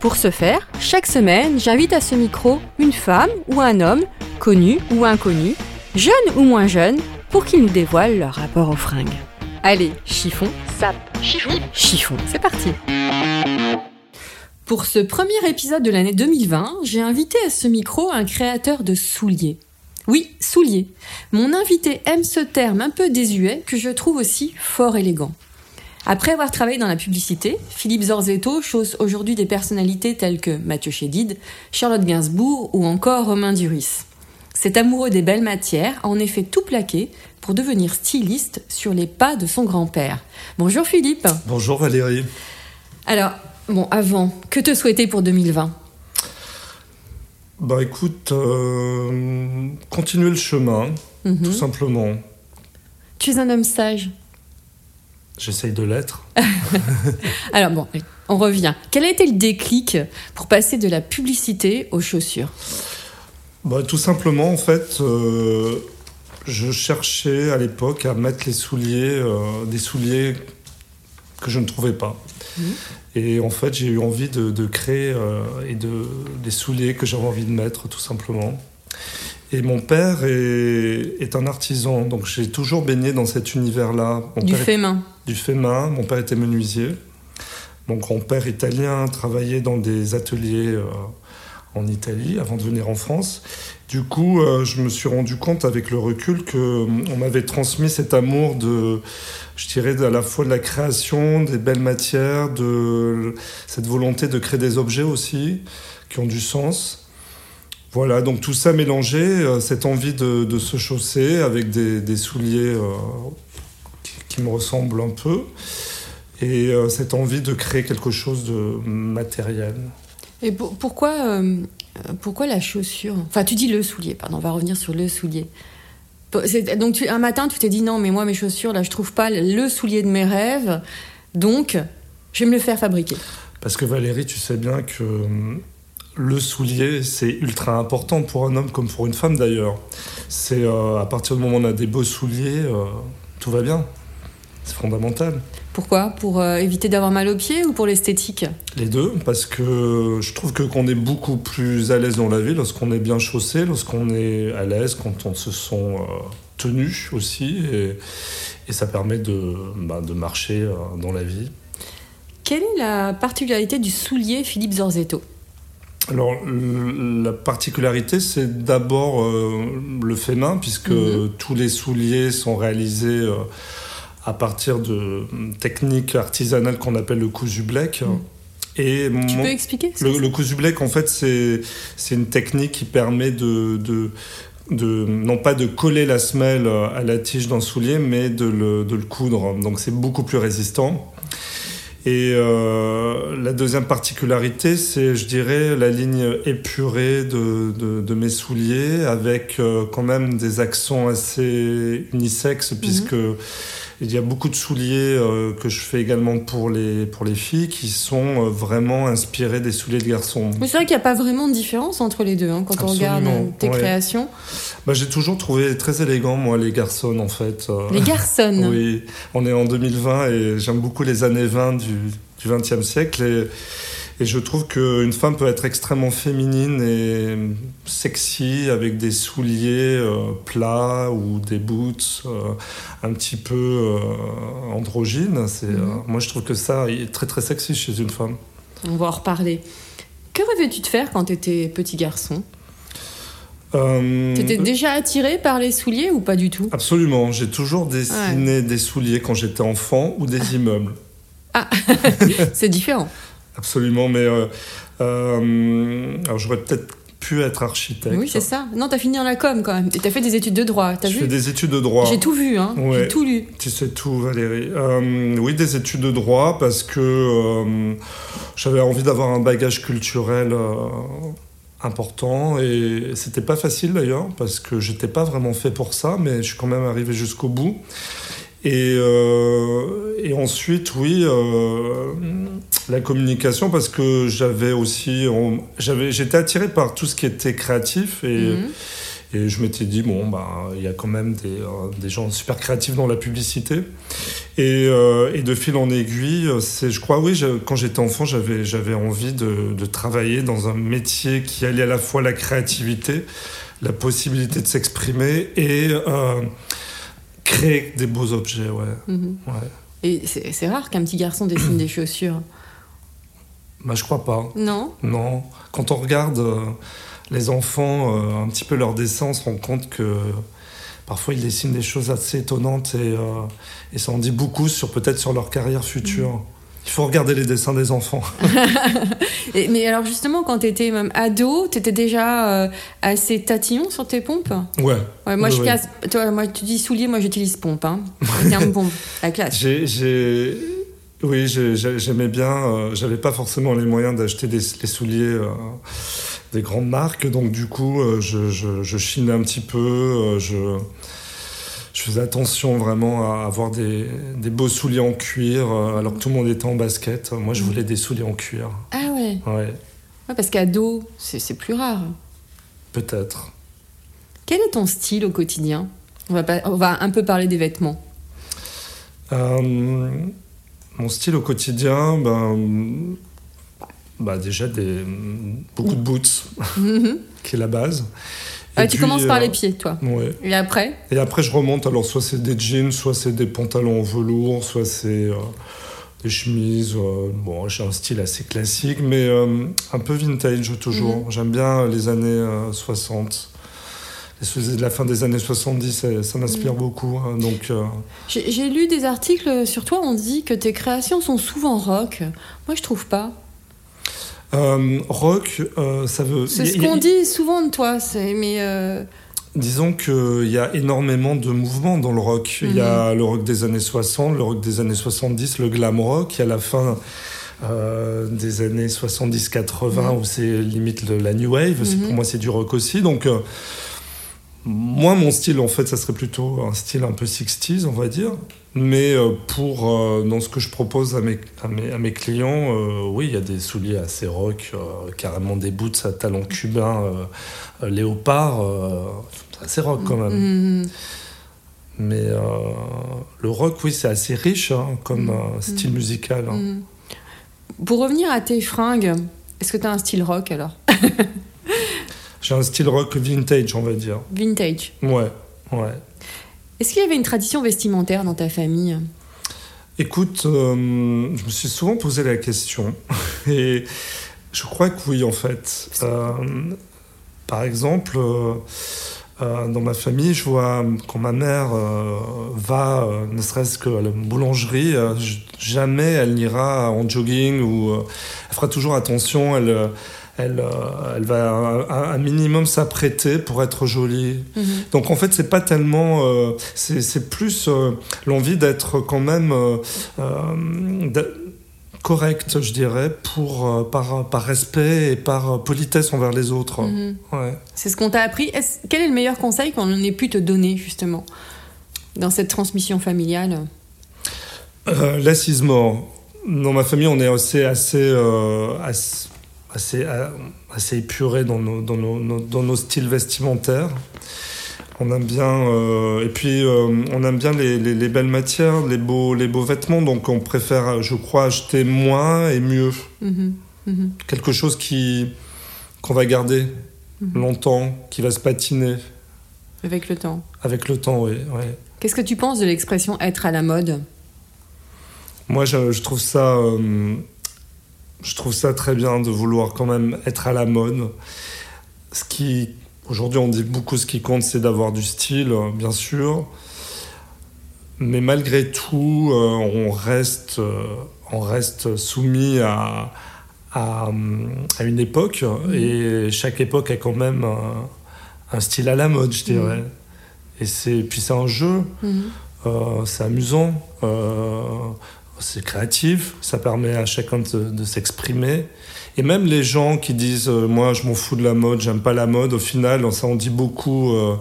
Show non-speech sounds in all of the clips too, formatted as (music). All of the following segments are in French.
Pour ce faire, chaque semaine, j'invite à ce micro une femme ou un homme, connu ou inconnu, jeune ou moins jeune, pour qu'ils nous dévoilent leur rapport aux fringues. Allez, chiffon, sap, chiffon, chiffon, c'est parti Pour ce premier épisode de l'année 2020, j'ai invité à ce micro un créateur de souliers. Oui, souliers. Mon invité aime ce terme un peu désuet que je trouve aussi fort élégant. Après avoir travaillé dans la publicité, Philippe Zorzetto chausse aujourd'hui des personnalités telles que Mathieu Chédid, Charlotte Gainsbourg ou encore Romain Duris. Cet amoureux des belles matières a en effet tout plaqué pour devenir styliste sur les pas de son grand-père. Bonjour Philippe. Bonjour Valérie. Alors, bon, avant, que te souhaiter pour 2020 Bah écoute, euh, continuer le chemin, Mhm. tout simplement. Tu es un homme sage. J'essaye de l'être. (laughs) Alors bon, on revient. Quel a été le déclic pour passer de la publicité aux chaussures? Bah, tout simplement, en fait, euh, je cherchais à l'époque à mettre les souliers, euh, des souliers que je ne trouvais pas. Et en fait, j'ai eu envie de, de créer euh, et de, des souliers que j'avais envie de mettre, tout simplement. Et mon père est, est un artisan, donc j'ai toujours baigné dans cet univers-là. Du fait main. du fait main. Mon père était menuisier. Mon grand-père italien travaillait dans des ateliers euh, en Italie avant de venir en France. Du coup, euh, je me suis rendu compte avec le recul que euh, on m'avait transmis cet amour de, je dirais, à la fois de la création, des belles matières, de cette volonté de créer des objets aussi qui ont du sens. Voilà, donc tout ça mélangé, euh, cette envie de, de se chausser avec des, des souliers euh, qui, qui me ressemblent un peu, et euh, cette envie de créer quelque chose de matériel. Et pour- pourquoi, pourquoi la chaussure? Enfin, tu dis le soulier, pardon, on va revenir sur le soulier. Donc, tu- un matin, tu t'es dit non, mais moi, mes chaussures, là, je trouve pas le soulier de mes rêves, donc je vais me le faire fabriquer. Parce que Valérie, tu sais bien que le soulier, c'est ultra important pour un homme comme pour une femme d'ailleurs. C'est euh, à partir du moment où on a des beaux souliers, euh, tout va bien. C'est fondamental. Pourquoi? Pour euh, éviter d'avoir mal aux pieds ou pour l'esthétique? Les deux, parce que je trouve que qu'on est beaucoup plus à l'aise dans la vie lorsqu'on est bien chaussé, lorsqu'on est à l'aise, quand on se sent tenu aussi, et, et ça permet de, bah, de marcher dans la vie. Quelle est la particularité du soulier Philippe Zorzetto? Alors, la particularité, c'est d'abord euh, le fait main, puisque Mhm. tous les souliers sont réalisés euh, à partir de hum, techniques artisanales qu'on appelle le cousu bleck. Et Mhm. Tu mon- peux expliquer le, le cousu bleck, en fait, c'est c'est une technique qui permet de, de, de- non pas de coller la semelle à la tige d'un soulier, mais de le, de le coudre. Donc c'est beaucoup plus résistant. Et euh, la deuxième particularité, c'est, je dirais, la ligne épurée de, de, de mes souliers, avec euh, quand même des accents assez unisexes, puisque il y a beaucoup de souliers euh, que je fais également pour les, pour les filles qui sont euh, vraiment inspirés des souliers de garçons. Mais c'est vrai qu'il n'y a pas vraiment de différence entre les deux hein, quand on regarde euh, tes ouais. créations. Bah, j'ai toujours trouvé très élégant, moi, les garçons, en fait. Les garçons. Oui, on est en 2020 et j'aime beaucoup les années 20 du, du 20e siècle. Et, et je trouve qu'une femme peut être extrêmement féminine et sexy avec des souliers euh, plats ou des boots euh, un petit peu euh, androgynes. C'est, euh, moi, je trouve que ça est très très sexy chez une femme. On va en reparler. Que rêvais-tu de faire quand tu étais petit garçon? Euh, T'étais déjà attiré par les souliers ou pas du tout? Absolument, j'ai toujours dessiné des souliers quand j'étais enfant ou des (laughs) immeubles. (laughs) C'est différent. Absolument, mais euh, euh, alors j'aurais peut-être pu être architecte. Oui, c'est ça. Non, t'as fini en la com quand même. Et t'as fait des études de droit. T'as vu des études de droit. J'ai tout vu, hein. Ouais. J'ai tout lu. Tu sais tout, Valérie. Euh, oui, des études de droit parce que euh, j'avais envie d'avoir un bagage culturel euh, important et c'était pas facile d'ailleurs parce que j'étais pas vraiment fait pour ça, mais je suis quand même arrivé jusqu'au bout. Et, euh, et ensuite, oui, euh, la communication parce que j'avais aussi, j'étais attiré par tout ce qui était créatif et Mhm. et je m'étais dit, bon, bah, il y a quand même des, euh, des gens super créatifs dans la publicité. Et, euh, et de fil en aiguille, c'est, je crois, oui, je- quand j'étais enfant, j'avais, j'avais envie de, de travailler dans un métier qui alliait à la fois la créativité, la possibilité de s'exprimer et euh, créer des beaux objets, ouais. Mhm. ouais. Et c'est rare qu'un petit garçon dessine des chaussures. Bah, je crois pas. Non Non. Quand on regarde euh, les enfants, euh, un petit peu leurs dessins, on se rend compte que parfois ils dessinent des choses assez étonnantes et, euh, et ça en dit beaucoup sur peut-être sur leur carrière future. Il faut regarder les dessins des enfants. (laughs) Et- Mais alors justement, quand t'étais même ado, t'étais déjà euh, assez tatillon sur tes pompes? Ouais. Ouais, moi je casse. Toi, moi tu dis soulier, moi j'utilise pompe. Hein. Le terme (laughs) pompe, la classe. J'ai, oui, j'ai- j'ai- j'aimais bien. euh, j'avais pas forcément les moyens d'acheter des, les souliers euh, des grandes marques, donc du coup, euh, je, je, je chinais un petit peu. je, je faisais attention vraiment à avoir des, des beaux souliers en cuir, euh, alors que tout le monde était en basket. Moi, je voulais des souliers en cuir. Ah ouais, Ouais, ouais parce qu'ado, c'est c'est plus rare. peut-être. Quel est ton style au quotidien? On va, pas- on va un peu parler des vêtements. Euh, mon style au quotidien, ben, bah déjà des, beaucoup de boots, (laughs) qui est la base. Ah, tu puis, commences par euh, les pieds, toi. Ouais. Et après Et après, je remonte. Alors, soit c'est des jeans, soit c'est des pantalons en velours, soit c'est euh, des chemises. euh, bon, j'ai un style assez classique, mais un peu vintage toujours. Mhm. J'aime bien les années euh, 60. Les- La fin des années 70, ça, ça m'inspire Mhm. beaucoup. hein, donc, J'ai j'ai lu des articles sur toi, on dit que tes créations sont souvent rock. Moi, je trouve pas. Euh, rock, euh, ça veut. C'est ce qu'on dit souvent de toi, c'est- mais euh, Disons qu'il y a énormément de mouvements dans le rock. Il y a le rock des années 60, le rock des années 70, le glam rock. Il y a la fin euh, des années 70-80 où c'est limite le- la new wave. C'est- Mhm. Pour moi, c'est du rock aussi. Donc, euh, moi, mon style, en fait, ça serait plutôt un style un peu 60s, on va dire. Mais euh, pour, euh, dans ce que je propose à mes, à mes, à mes clients, euh, oui, il y a des souliers assez rock, euh, carrément des boots à talons cubains, léopard. assez rock quand même. mm, Mais le rock, oui, c'est assez riche hein, comme euh, style musical. hein. mm. pour revenir à tes fringues, est-ce que tu as un style rock alors? (laughs) J'ai un style rock vintage, on va dire. Vintage. Ouais, ouais. Est-ce qu'il y avait une tradition vestimentaire dans ta famille? Écoute, euh, je me suis souvent posé la question (laughs) et je crois que oui, en fait. Euh, par exemple, euh, euh, dans ma famille, je vois quand ma mère euh, va, euh, ne serait-ce que à la boulangerie, jamais elle n'ira en jogging ou elle fera toujours attention. Elle, elle, elle va un, un minimum s'apprêter pour être jolie. Donc en fait, c'est pas tellement, c'est plus l'envie d'être quand même correct, je dirais, pour euh, par, par respect et par politesse envers les autres. Mhm. Ouais. C'est ce qu'on t'a appris. Quel est le meilleur conseil qu'on ait pu te donner justement dans cette transmission familiale? Euh, L'assise mort. Dans ma famille, on est assez, assez, euh, assez, assez, euh, assez épuré dans nos, dans, nos- dans nos styles vestimentaires. On aime bien, euh, et puis euh, on aime bien les, les, les belles matières, les beaux, les beaux vêtements, donc on préfère, je crois, acheter moins et mieux. Mhm. Mhm. Quelque chose qui qu'on va garder longtemps, qui va se patiner Avec le temps. avec le temps, oui. ouais. Qu'est-ce que tu penses de l'expression être à la mode Moi, je, je trouve ça euh, je trouve ça très bien de vouloir quand même être à la mode. Ce qui, aujourd'hui, on dit beaucoup ce qui compte, c'est d'avoir du style, euh, bien sûr. Mais malgré tout, euh, on, reste, euh, on reste soumis à, à, à une époque. Et chaque époque a quand même un, un style à la mode, je dirais. Et c'est, puis c'est un jeu, euh, c'est amusant, euh, c'est créatif, ça permet à chacun de, de s'exprimer. Et même les gens qui disent euh, moi je m'en fous de la mode, j'aime pas la mode, au final ça en dit beaucoup euh,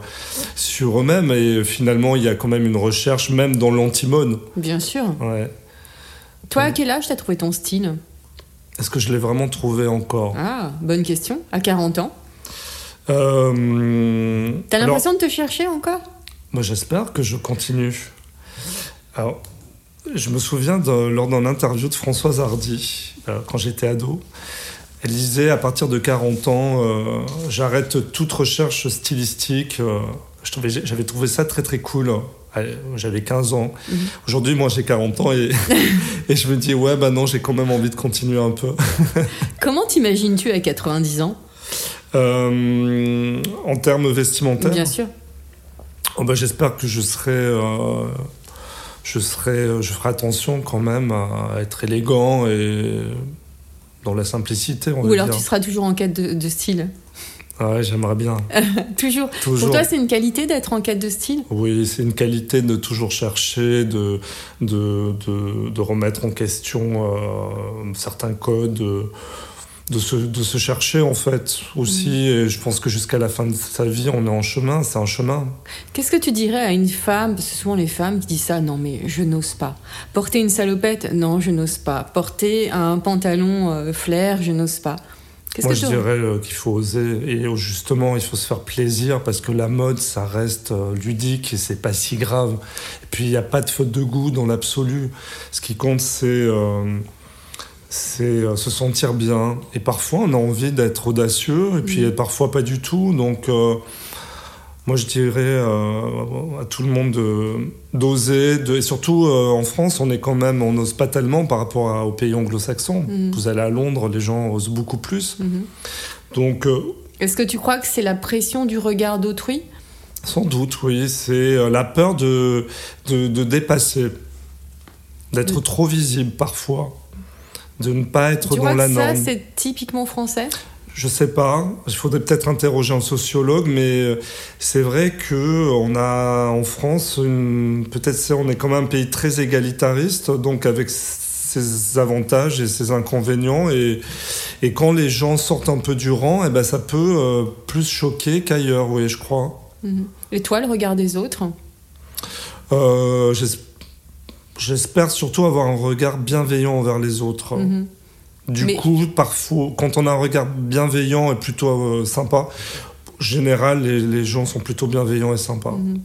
sur eux-mêmes et finalement il y a quand même une recherche même dans l'anti-mode. Bien sûr. Ouais. Toi, à quel âge t'as trouvé ton style? Est-ce que je l'ai vraiment trouvé encore? Ah, bonne question. À 40 ans? Euh, T'as alors- l'impression de te chercher encore? Moi, j'espère que je continue. Alors, je me souviens de- lors d'un interview de Françoise Hardy, euh, quand j'étais ado. Elle disait à partir de 40 ans, euh, j'arrête toute recherche stylistique. euh, J'avais trouvé ça très très cool. J'avais 15 ans. Aujourd'hui, moi, j'ai 40 ans et, (laughs) et je me dis, ouais, bah non, j'ai quand même envie de continuer un peu. (laughs) Comment t'imagines-tu à 90 ans? En termes vestimentaires, Bien sûr. Oh bah, J'espère que je serai, je serai, je ferai attention quand même à être élégant et dans la simplicité. On Ou alors dire. tu seras toujours en quête de, de style Ah ouais, j'aimerais bien. Toujours. (laughs) Toujours. Pour toi, c'est une qualité d'être en quête de style? Oui, c'est une qualité de toujours chercher, de, de, de, de remettre en question euh, certains codes, de, de, se, de se chercher en fait aussi. Mm. Et je pense que jusqu'à la fin de sa vie, on est en chemin, c'est un chemin. Qu'est-ce que tu dirais à une femme Parce que souvent les femmes qui disent ça, non mais je n'ose pas. Porter une salopette, non je n'ose pas. Porter un pantalon euh, flair, je n'ose pas. Qu'est-ce Moi, que je dirais euh, qu'il faut oser et euh, justement, il faut se faire plaisir parce que la mode, ça reste euh, ludique et c'est pas si grave. Et puis, il n'y a pas de faute de goût dans l'absolu. Ce qui compte, c'est c'est euh, se sentir bien. Et parfois, on a envie d'être audacieux et puis Mhm. parfois pas du tout. Donc, euh, moi, je dirais euh, à tout le monde de- d'oser. De, et surtout, euh, en France, on est quand même, on n'ose pas tellement par rapport à- aux pays anglo-saxons. Mhm. Vous allez à Londres, les gens osent beaucoup plus. Mhm. Donc, Est-ce que tu crois que c'est la pression du regard d'autrui? sans doute, oui, c'est la peur de, de, de dépasser, d'être Oui. trop visible parfois, de ne pas être Tu dans crois la que ça, c'est typiquement français? Je sais pas. Il faudrait peut-être interroger un sociologue, mais euh, c'est vrai que on a en France, une- peut-être on est quand même un pays très égalitariste, donc avec ses avantages et ses inconvénients. Et, et quand les gens sortent un peu du rang, eh ben ça peut euh, plus choquer qu'ailleurs, oui, je crois. Mhm. Et toi, le regard des autres? Euh, J'espère surtout avoir un regard bienveillant envers les autres. Mhm. Du Mais- coup, parfois, quand on a un regard bienveillant et plutôt euh, sympa, en général, les, les gens sont plutôt bienveillants et sympas. Mhm.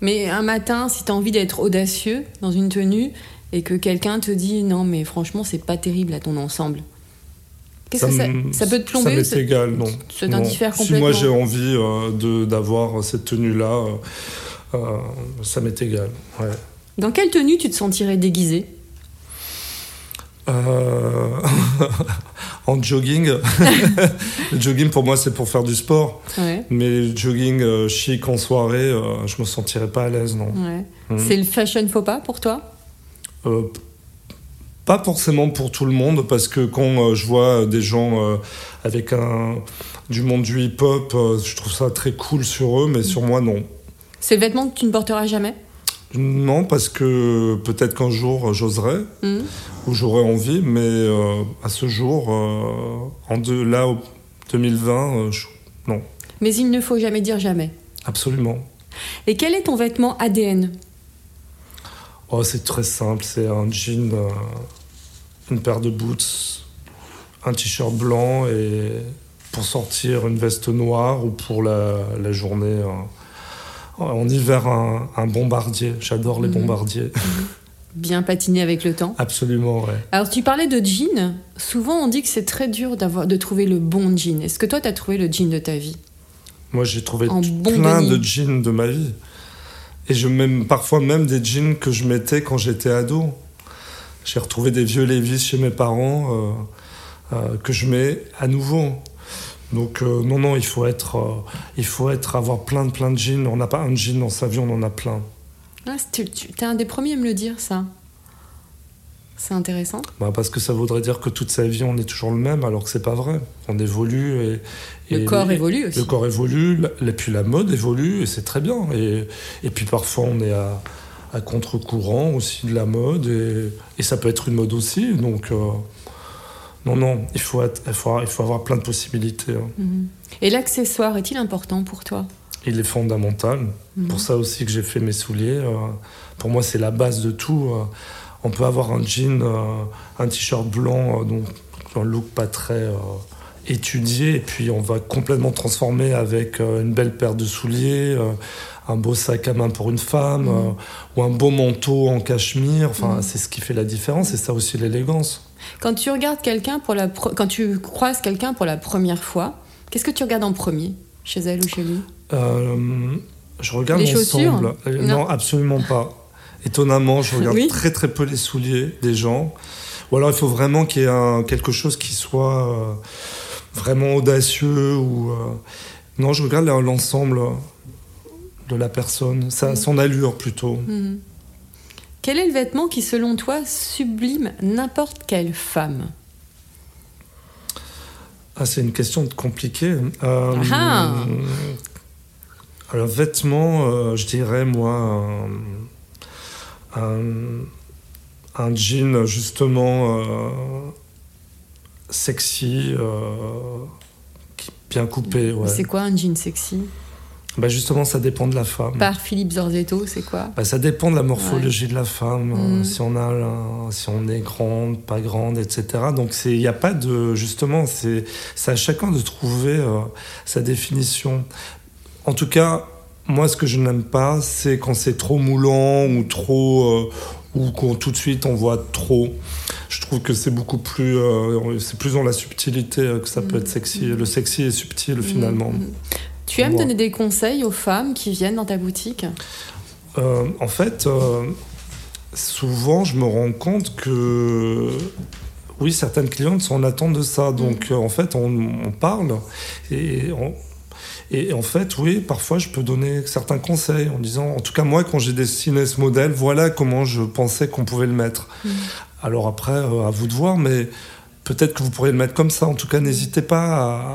Mais un matin, si tu as envie d'être audacieux dans une tenue et que quelqu'un te dit non, mais franchement, c'est pas terrible à ton ensemble. Qu'est-ce que ça, ça peut te Ça plomber ou m'est ça- égal, non. ça Si moi j'ai envie euh, de- d'avoir cette tenue-là, euh, euh, ça m'est égal. Ouais. Dans quelle tenue tu te sentirais déguisé Euh, (laughs) en jogging, (laughs) le jogging pour moi c'est pour faire du sport. Ouais. Mais le jogging euh, chic en soirée, euh, je me sentirais pas à l'aise, non. ouais. Mhm. C'est le fashion faux pas pour toi Euh, pas forcément pour tout le monde, parce que quand je vois des gens avec un, du monde du hip-hop, euh, je trouve ça très cool sur eux, mais sur moi, non. C'est le vêtement que tu ne porteras jamais Non, parce que peut-être qu'un jour euh, j'oserais, Mhm. ou j'aurais envie, mais euh, à ce jour, euh, en là, au 2020, euh, je- non, Mais il ne faut jamais dire jamais. absolument. Et quel est ton vêtement ADN Oh, c'est très simple, c'est un jean, une paire de boots, un t-shirt blanc et pour sortir une veste noire ou pour la, la journée euh, en hiver un, un bombardier. J'adore les Mhm. bombardiers. Bien patiné avec le temps. Absolument, ouais. Alors tu parlais de jean. Souvent on dit que c'est très dur d'avoir de trouver le bon jean. Est-ce que toi tu as trouvé le jean de ta vie? Moi, j'ai trouvé En t- bon plein de jeans de ma vie. Et je même, parfois même des jeans que je mettais quand j'étais ado. J'ai retrouvé des vieux Levi's chez mes parents. euh, euh, que je mets à nouveau. Donc euh, non, non, il faut être, euh, il faut être, avoir plein de plein de jeans. On n'a pas un jean dans sa vie, on en a plein. Ah, tu es un des premiers à me le dire, ça. C'est intéressant. Bah, parce que ça voudrait dire que toute sa vie on est toujours le même, alors que c'est pas vrai. On évolue et, le corps et- évolue aussi. Le corps évolue, et puis la mode évolue et c'est très bien. Et, et puis parfois on est à, à contre-courant aussi de la mode et, et ça peut être une mode aussi. Donc euh, non, non, il faut, être- il faut, il faut avoir plein de possibilités. hein. Mhm. Et l'accessoire est-il important pour toi? Il est fondamental. Mhm. Pour ça aussi que j'ai fait mes souliers. euh, pour moi, c'est la base de tout. euh. on peut avoir un jean, euh, un t-shirt blanc, donc un look pas très étudié, et puis on va complètement transformer avec une belle paire de souliers, un beau sac à main pour une femme, Mhm. ou un beau manteau en cachemire. Enfin, Mhm. c'est ce qui fait la différence, et ça aussi l'élégance. Quand tu regardes quelqu'un pour la quand tu croises quelqu'un pour la première fois, qu'est-ce que tu regardes en premier chez elle ou chez lui? Euh, je regarde l'ensemble. Euh, Non. non. absolument pas. Étonnamment, je regarde Oui. très très peu les souliers des gens. Ou alors il faut vraiment qu'il y ait un- quelque chose qui soit euh, vraiment audacieux ou euh, non, je regarde l'ensemble de la personne, ça, son allure plutôt. Mhm. Quel est le vêtement qui, selon toi, sublime n'importe quelle femme? Ah, c'est une question compliquée. Euh, Ah. alors, vêtements, euh, je dirais, moi, un, un- un jean justement euh, sexy, qui- bien coupé. Ouais. C'est quoi un jean sexy? Bah, justement, ça dépend de la femme. Par Philippe Zorzetto, c'est quoi? Bah, ça dépend de la morphologie de la femme, Mm. euh, si on a, si on est grande, pas grande, etc. Donc il n'y a pas de, justement, c'est, à chacun de trouver euh, sa définition. En tout cas, moi, ce que je n'aime pas, c'est quand c'est trop moulant ou trop, euh, ou qu'on tout de suite on voit trop. Je trouve que c'est beaucoup plus, euh, c'est plus dans la subtilité que ça peut Mm. être sexy. Le sexy est subtil finalement. Tu aimes Moi. donner des conseils aux femmes qui viennent dans ta boutique Euh, en fait, euh, souvent, je me rends compte que oui, certaines clientes sont en attente de ça. Donc, euh, en fait, on, on parle et, on- et en fait, oui, parfois, je peux donner certains conseils en disant, en tout cas, moi, quand j'ai dessiné ce modèle, voilà comment je pensais qu'on pouvait le mettre. Alors après, euh, à vous de voir, mais peut-être que vous pourriez le mettre comme ça. En tout cas, n'hésitez pas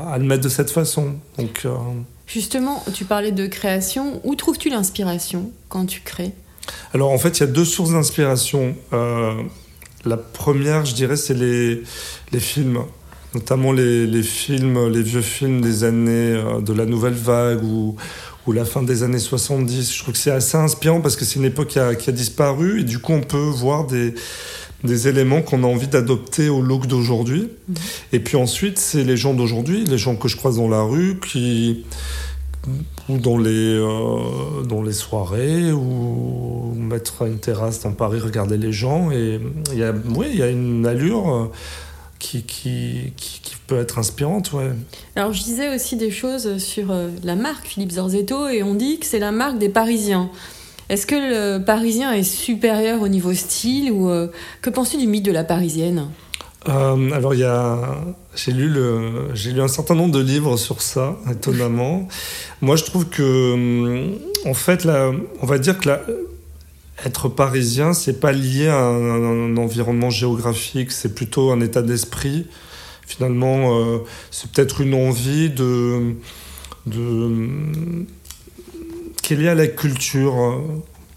à, à le mettre de cette façon. Donc, euh, Justement, tu parlais de création. Où trouves-tu l'inspiration quand tu crées? Alors en fait, il y a deux sources d'inspiration. Euh, la première, je dirais, c'est les, les films, notamment les, les films, les vieux films des années euh, de la nouvelle vague ou, ou la fin des années 70. Je trouve que c'est assez inspirant parce que c'est une époque qui a, qui a disparu et du coup on peut voir des, des éléments qu'on a envie d'adopter au look d'aujourd'hui. Et puis ensuite, c'est les gens d'aujourd'hui, les gens que je croise dans la rue qui ou dans les, euh, dans les soirées, ou mettre une terrasse dans Paris, regarder les gens. Et il y a, oui, il y a une allure euh, qui, qui, qui, qui peut être inspirante. Ouais. Alors, je disais aussi des choses sur euh, la marque Philippe Zorzetto et on dit que c'est la marque des Parisiens. Est-ce que le Parisien est supérieur au niveau style ou euh, que penses-tu du mythe de la Parisienne? Euh, alors, il y a, j'ai lu le, j'ai lu un certain nombre de livres sur ça, étonnamment. (laughs) Moi, je trouve que, hum, en fait, là, on va dire que la, être parisien, c'est pas lié à un, un environnement géographique, c'est plutôt un état d'esprit. Finalement, euh, c'est peut-être une envie de, de, qui est liée à la culture. euh,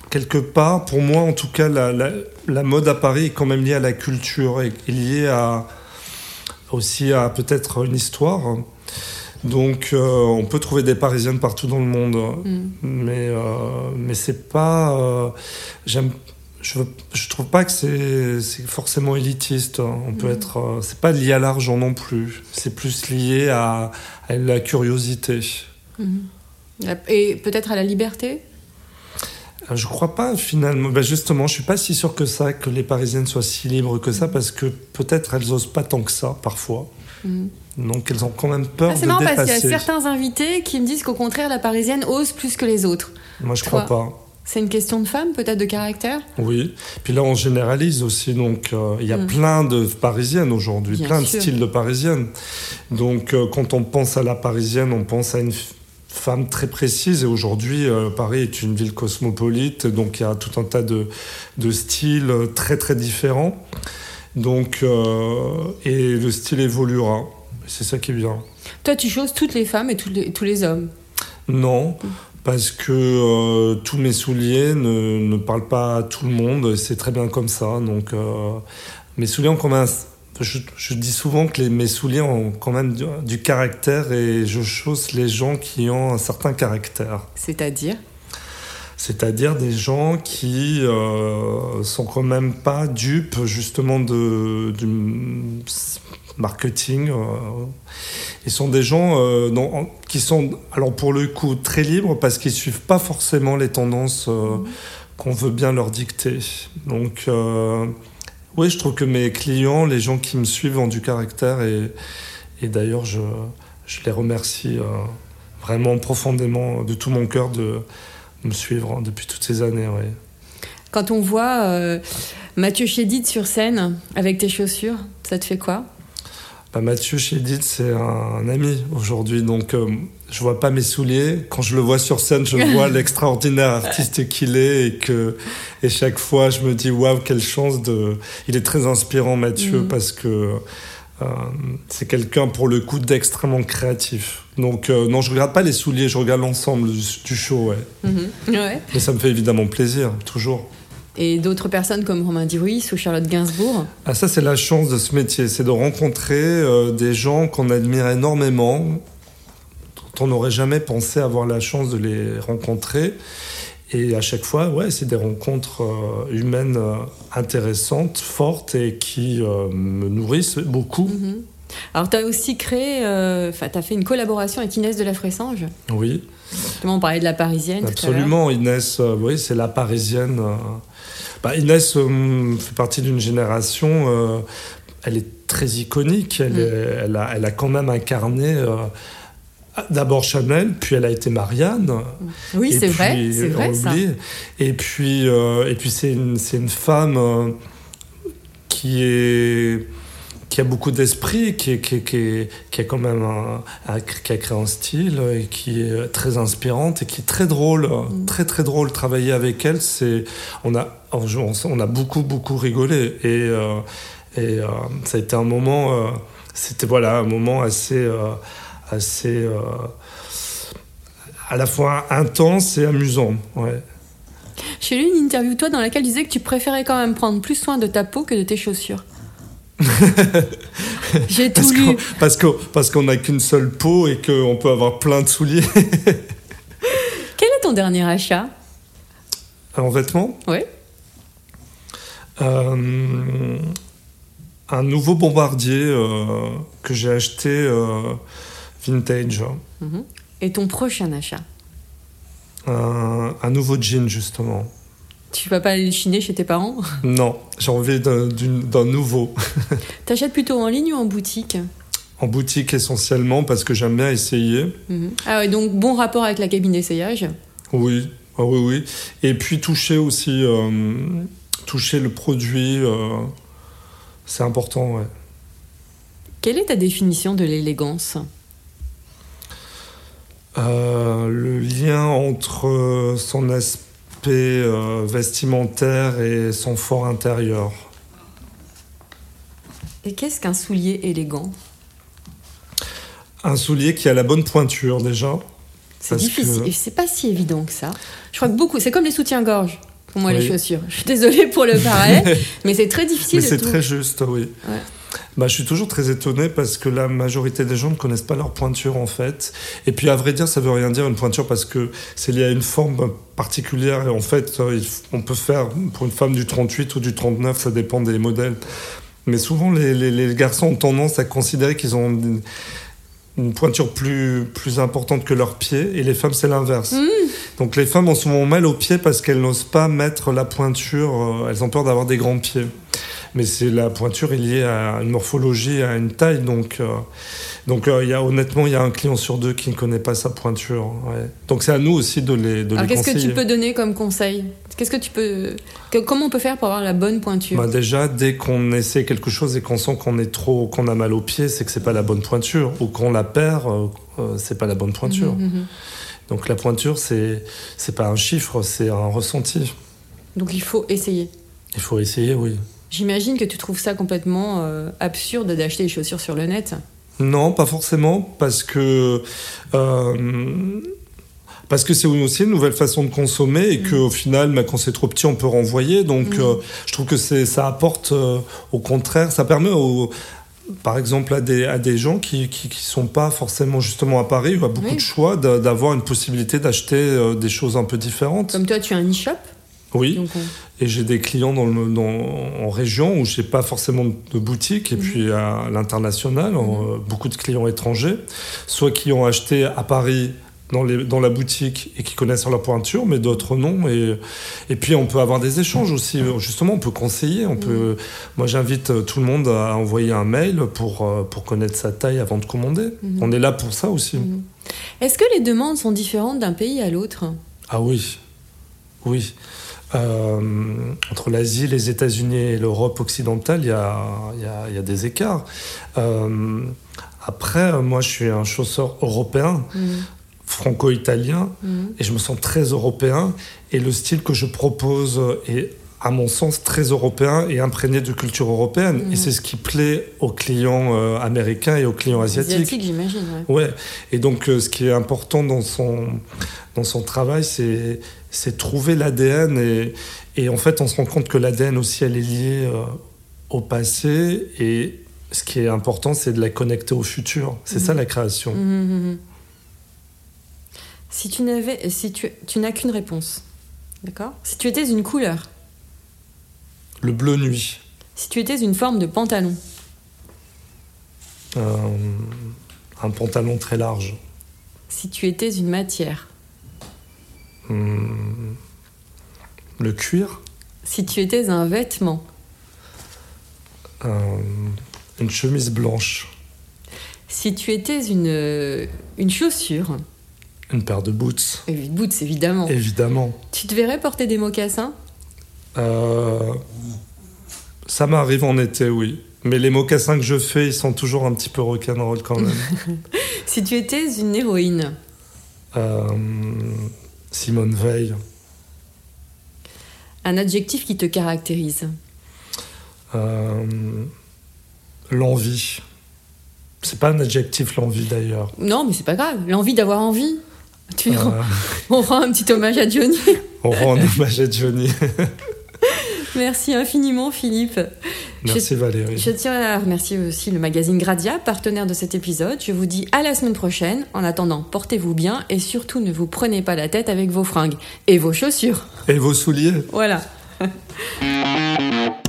Quelque part, pour moi, en tout cas, la, la, la mode à Paris est quand même liée à la culture et liée à, aussi à peut-être une histoire. Donc, euh, on peut trouver des Parisiennes partout dans le monde, Mm. mais euh, mais c'est pas. euh, j'aime. Je, je trouve pas que c'est c'est forcément élitiste. On peut être. euh, c'est pas lié à l'argent non plus. C'est plus lié à, à la curiosité. Mhm. Et peut-être à la liberté Euh, Je crois pas finalement. Ben justement, je suis pas si sûr que ça, que les Parisiennes soient si libres que ça, parce que peut-être elles osent pas tant que ça parfois. Mhm. Donc elles ont quand même peur Ah, C'est de marrant parce qu'il y a dépasser. certains invités qui me disent qu'au contraire, la Parisienne ose plus que les autres. Moi, je Toi crois pas. C'est une question de femme, peut-être de caractère Oui. Puis là, on généralise aussi. Donc, euh, il y a Mm. plein de parisiennes aujourd'hui, plein sûr. de styles de parisiennes. Donc, euh, quand on pense à la parisienne, on pense à une femme très précise. Et aujourd'hui, euh, Paris est une ville cosmopolite. Donc, il y a tout un tas de, de styles euh, très, très différents. Donc, euh, et le style évoluera. C'est ça qui est bien. Toi, tu choses toutes les femmes et tous les, tous les hommes? Non, parce que euh, tous mes souliers ne, ne parlent pas à tout le monde, c'est très bien comme ça. Donc, euh, mes souliers ont quand même. Je, je dis souvent que les, mes souliers ont quand même du, du caractère et je chausse les gens qui ont un certain caractère. C'est-à-dire? C'est-à-dire des gens qui euh, sont quand même pas dupes justement de, du marketing. euh. Ils sont des gens euh, qui sont, alors pour le coup, très libres parce qu'ils suivent pas forcément les tendances euh, qu'on veut bien leur dicter. Donc, oui, je trouve que mes clients, les gens qui me suivent ont du caractère et, et d'ailleurs, je, je les remercie euh, vraiment profondément de tout mon cœur de me suivre hein, depuis toutes ces années. ouais. Quand on voit euh, Mathieu Chédid sur scène avec tes chaussures, ça te fait quoi? Bah, Mathieu Chédid, c'est un ami aujourd'hui, donc euh, je vois pas mes souliers. Quand je le vois sur scène, je vois (laughs) l'extraordinaire artiste qu'il est et que et chaque fois je me dis waouh quelle chance de. Il est très inspirant Mathieu Mhm. parce que euh, c'est quelqu'un pour le coup d'extrêmement créatif. Donc euh, non, je regarde pas les souliers, je regarde l'ensemble du, du show, ouais. Ouais. Mais ça me fait évidemment plaisir, toujours. Et d'autres personnes comme Romain Duruis ou Charlotte Gainsbourg? Ah, ça, c'est la chance de ce métier, c'est de rencontrer euh, des gens qu'on admire énormément, on n'aurait jamais pensé avoir la chance de les rencontrer. Et à chaque fois, ouais, c'est des rencontres euh, humaines euh, intéressantes, fortes et qui euh, me nourrissent beaucoup. Mhm. Alors, tu as aussi créé, enfin, tu as fait une collaboration avec Inès de la Fressange. Oui, Justement, on parlait de la parisienne. tout à l'heure. absolument. Inès, oui, c'est la parisienne. Bah, Inès fait partie d'une génération. elle est très iconique. Elle, Mm. est- elle, a, elle a quand même incarné d'abord Chanel, puis elle a été Marianne. Oui, c'est vrai, c'est vrai ça. Et puis, euh, et puis c'est une, c'est une femme euh, qui est qui a beaucoup d'esprit, qui, est- qui, est- qui, qui a quand même un, qui a créé un style et qui est très inspirante et qui est très drôle, Mm. très très drôle. Travailler avec elle, c'est on a on, a beaucoup beaucoup rigolé et euh, et euh, ça a été un moment, euh, c'était voilà un moment assez assez euh, à la fois intense et amusant. Ouais. J'ai lu une interview toi dans laquelle tu disais que tu préférais quand même prendre plus soin de ta peau que de tes chaussures. (laughs) J'ai tout Parce lu. qu'on parce qu'on parce qu'on n'a qu'une seule peau et qu'on peut avoir plein de souliers (laughs) Quel est ton dernier achat? En vêtements. Oui. Euh, un nouveau bombardier euh, que j'ai acheté euh, vintage. Mhm. Et ton prochain achat Un, un nouveau jean justement. Tu vas pas aller le chiner chez tes parents? Non, j'ai envie d'un nouveau. (laughs) T'achètes plutôt en ligne ou en boutique? En boutique essentiellement parce que j'aime bien essayer. Mhm. Ah ouais, donc bon rapport avec la cabine d'essayage? Oui, ah oui, oui. Et puis toucher aussi, euh, toucher le produit, euh, c'est important, ouais. Quelle est ta définition de l'élégance? Le lien entre euh, son aspect euh, vestimentaire et son fort intérieur. Et qu'est-ce qu'un soulier élégant? Un soulier qui a la bonne pointure déjà. C'est difficile. que- c'est pas si évident que ça. Je crois que beaucoup. C'est comme les soutiens-gorge pour moi, les chaussures. Je suis désolée pour le parallèle, (laughs) mais c'est très difficile Mais c'est très juste, oui. Ouais. Bah, je suis toujours très étonné parce que la majorité des gens ne connaissent pas leur pointure en fait. Et puis à vrai dire, ça veut rien dire une pointure parce que c'est lié à une forme particulière et en fait, euh, on peut faire pour une femme du 38 ou du 39, ça dépend des modèles. Mais souvent, les, les- les garçons ont tendance à considérer qu'ils ont une, une pointure plus, plus importante que leurs pieds et les femmes, c'est l'inverse. Donc les femmes ont souvent mal aux pieds parce qu'elles n'osent pas mettre la pointure, euh, elles ont peur d'avoir des grands pieds. Mais c'est la pointure est liée à une morphologie, à une taille. Donc, euh, Donc euh, y a, honnêtement, il y a un client sur deux qui ne connaît pas sa pointure. ouais. Donc c'est à nous aussi de les, de Alors qu'est-ce que tu peux donner comme conseil? Qu'est-ce que tu peux que- comment on peut faire pour avoir la bonne pointure? Bah, déjà, dès qu'on essaie quelque chose et qu'on sent qu'on est trop, qu'on a mal au pied, c'est que c'est pas la bonne pointure, ou qu'on la perd, euh, euh, c'est pas la bonne pointure. Mhm, mhm. Donc la pointure, c'est c'est pas un chiffre, c'est un ressenti. Donc il faut essayer. Il faut essayer, oui. J'imagine que tu trouves ça complètement euh, absurde d'acheter des chaussures sur le net. Non, pas forcément, parce que euh, parce que c'est aussi une nouvelle façon de consommer et qu'au final, bah, quand c'est trop petit, on peut renvoyer. Donc, Mm. euh, je trouve que ça apporte, au contraire, ça permet par exemple, à des, à des gens qui, qui, qui sont pas forcément justement à Paris, il y a beaucoup Oui. de choix, d'a- d'avoir une possibilité d'acheter des choses un peu différentes. Comme toi, tu as un e-shop? Oui. Donc on- Et j'ai des clients dans le, dans, en région où j'ai pas forcément de boutique, et Mhm. puis à l'international, en, euh, beaucoup de clients étrangers, soit qui ont acheté à Paris dans, les, dans la boutique et qui connaissent leur pointure, mais d'autres non. Et, et puis on peut avoir des échanges aussi. Justement, on peut conseiller. On peut, moi, j'invite euh, tout le monde à envoyer un mail pour, euh, pour connaître sa taille avant de commander. Mhm. On est là pour ça aussi. Mhm. Est-ce que les demandes sont différentes d'un pays à l'autre? Ah oui, oui. Euh, entre l'Asie, les États-Unis et l'Europe occidentale, il y a, il y a- il y a des écarts. Euh, après, moi, je suis un chausseur européen, Mhm. franco-italien, Mhm. et je me sens très européen. Et le style que je propose est, à mon sens, très européen et imprégné de culture européenne. Mhm. Et c'est ce qui plaît aux clients euh, américains et aux clients asiatiques. Asiatique, j'imagine. ouais. Ouais, et donc euh, ce qui est important dans son, dans son travail, c'est, c'est trouver l'ADN. Et, et en fait, on se rend compte que l'ADN aussi, elle est liée euh, au passé. Et ce qui est important, c'est de la connecter au futur. C'est ça la création. Mhm, mhm. Si tu n'avais, si tu, tu n'as qu'une réponse, d'accord? Si tu étais une couleur, Le bleu nuit, si tu étais une forme de pantalon, euh, un pantalon très large, si tu étais une matière, Hum, le cuir, si tu étais un vêtement, euh, une chemise blanche, si tu étais une, une chaussure, une paire de boots, et boots évidemment, évidemment. tu te verrais porter des mocassins? Euh, ça m'arrive en été, oui. Mais les mocassins que je fais, ils sont toujours un petit peu rock'n'roll quand même. (laughs) Si tu étais une héroïne, Euh, Simone Veil, un adjectif qui te caractérise, euh, l'envie. C'est pas un adjectif, l'envie d'ailleurs. non mais c'est pas grave, l'envie d'avoir envie. Tu Euh, (laughs) On rend un petit hommage à Johnny. on rend hommage à Johnny. (laughs) Merci infiniment Philippe. Merci Valérie. Je tiens à remercier aussi le magazine Gradia, partenaire de cet épisode. Je vous dis à la semaine prochaine. En attendant, portez-vous bien et surtout ne vous prenez pas la tête avec vos fringues et vos chaussures. Et vos souliers Voilà. (laughs)